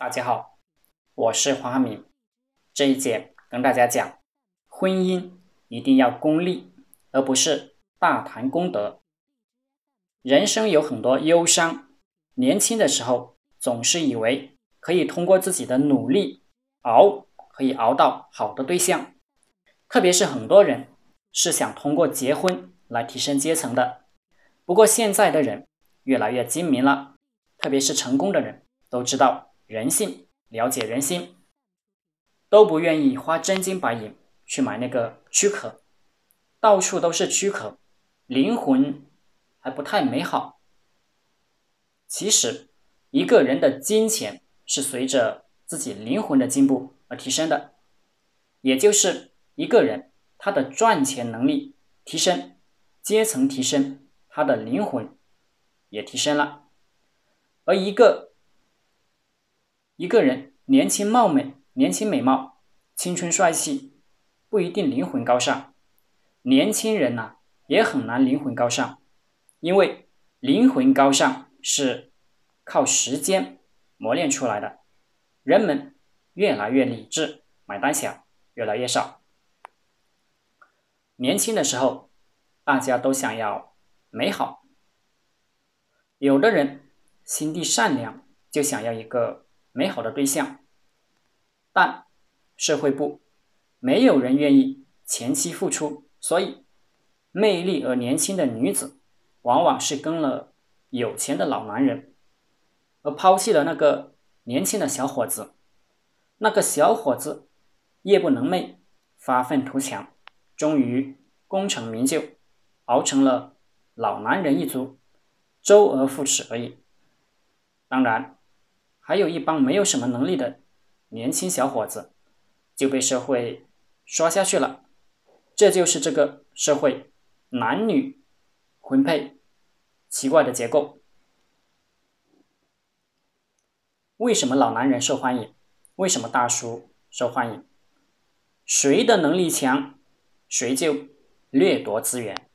大家好，我是黄汉明。这一节跟大家讲，婚姻一定要功利，而不是大谈功德。人生有很多忧伤，年轻的时候总是以为可以通过自己的努力熬，可以熬到好的对象。特别是很多人是想通过结婚来提升阶层的。不过现在的人越来越精明了，特别是成功的人都知道。人性，了解人心，都不愿意花真金白银去买那个躯壳，到处都是躯壳，灵魂还不太美好。其实，一个人的金钱是随着自己灵魂的进步而提升的，也就是一个人他的赚钱能力提升，阶层提升，他的灵魂也提升了，而一个。一个人年轻貌美、年轻美貌、青春帅气，不一定灵魂高尚。年轻人呐，也很难灵魂高尚，因为灵魂高尚是靠时间磨练出来的。人们越来越理智，买单小越来越少。年轻的时候，大家都想要美好，有的人心地善良，就想要一个。美好的对象，但社会不，没有人愿意前期付出，所以魅力而年轻的女子，往往是跟了有钱的老男人，而抛弃了那个年轻的小伙子。那个小伙子夜不能寐，发愤图强，终于功成名就，熬成了老男人一族，周而复始而已。当然。还有一帮没有什么能力的年轻小伙子就被社会刷下去了，这就是这个社会男女婚配奇怪的结构。为什么老男人受欢迎？为什么大叔受欢迎？谁的能力强，谁就掠夺资源。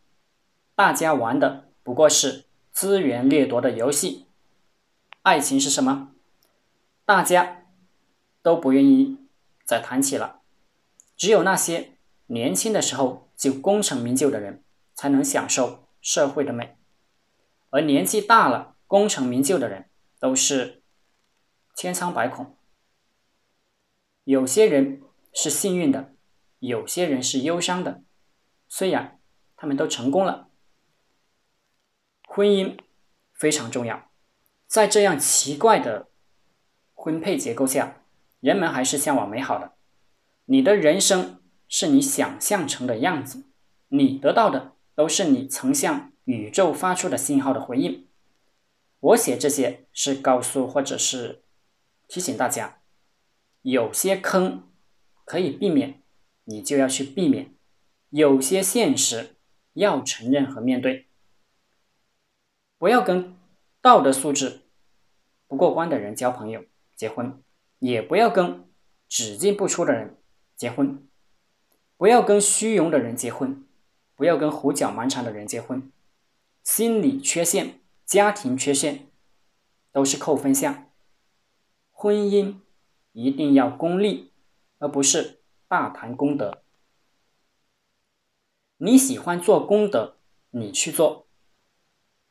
大家玩的不过是资源掠夺的游戏。爱情是什么？大家都不愿意再谈起了，只有那些年轻的时候就功成名就的人，才能享受社会的美，而年纪大了功成名就的人都是千疮百孔。有些人是幸运的，有些人是忧伤的，虽然他们都成功了。婚姻非常重要，在这样奇怪的。婚配结构下，人们还是向往美好的。你的人生是你想象成的样子，你得到的都是你曾向宇宙发出的信号的回应。我写这些是告诉或者是提醒大家，有些坑可以避免，你就要去避免；有些现实要承认和面对。不要跟道德素质不过关的人交朋友。结婚也不要跟只进不出的人结婚，不要跟虚荣的人结婚，不要跟胡搅蛮缠的人结婚。心理缺陷、家庭缺陷都是扣分项。婚姻一定要功利，而不是大谈功德。你喜欢做功德，你去做，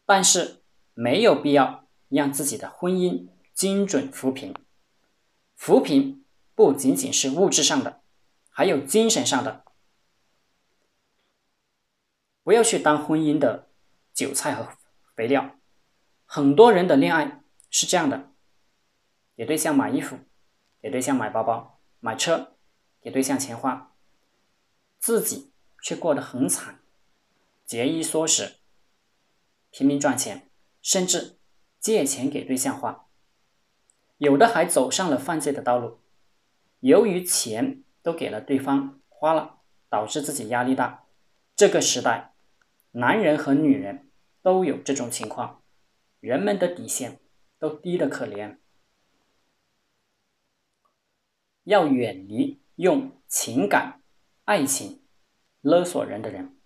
但是没有必要让自己的婚姻。精准扶贫，扶贫不仅仅是物质上的，还有精神上的。不要去当婚姻的韭菜和肥料。很多人的恋爱是这样的：给对象买衣服，给对象买包包、买车，给对象钱花，自己却过得很惨，节衣缩食，拼命赚钱，甚至借钱给对象花。有的还走上了犯罪的道路，由于钱都给了对方花了，导致自己压力大。这个时代，男人和女人都有这种情况，人们的底线都低得可怜。要远离用情感、爱情勒索人的人，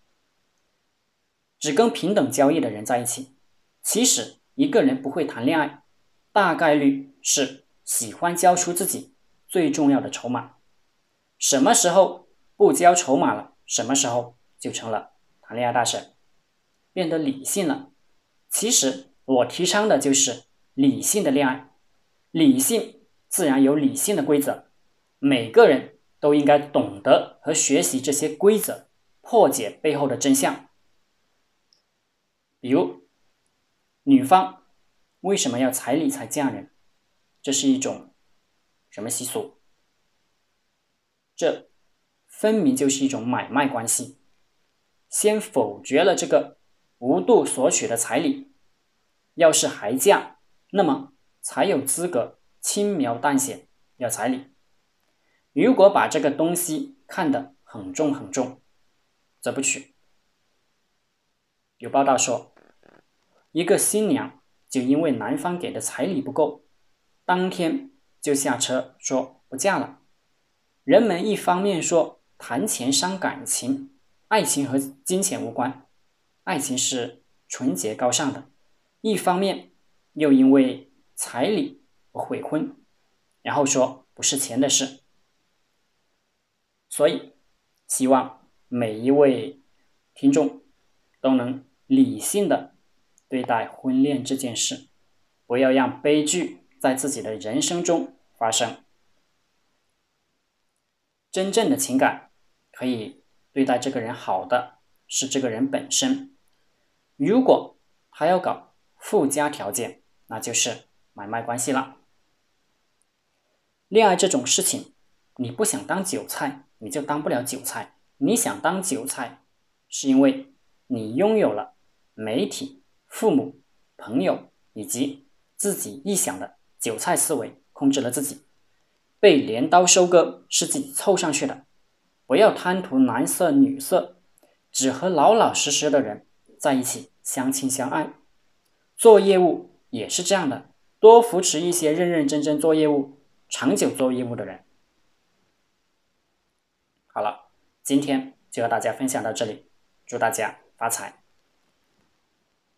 只跟平等交易的人在一起。其实，一个人不会谈恋爱。大概率是喜欢交出自己最重要的筹码。什么时候不交筹码了，什么时候就成了谈恋爱大神，变得理性了。其实我提倡的就是理性的恋爱，理性自然有理性的规则，每个人都应该懂得和学习这些规则，破解背后的真相。比如，女方为什么要彩礼才嫁人？这是一种什么习俗？这分明就是一种买卖关系。先否决了这个无度索取的彩礼，要是还嫁，那么才有资格轻描淡写要彩礼。如果把这个东西看得很重很重，则不娶。有报道说，一个新娘就因为男方给的彩礼不够，当天就下车说不嫁了。人们一方面说谈钱伤感情，爱情和金钱无关，爱情是纯洁高尚的；一方面又因为彩礼而悔婚，然后说不是钱的事。所以，希望每一位听众都能。理性的对待婚恋这件事，不要让悲剧在自己的人生中发生。真正的情感可以对待这个人好的是这个人本身，如果他要搞附加条件，那就是买卖关系了。恋爱这种事情，你不想当韭菜，你就当不了韭菜；你想当韭菜，是因为你拥有了。媒体、父母、朋友以及自己臆想的韭菜思维控制了自己，被镰刀收割是自己凑上去的。不要贪图男色女色，只和老老实实的人在一起相亲相爱。做业务也是这样的，多扶持一些认认真真做业务、长久做业务的人。好了，今天就和大家分享到这里，祝大家发财。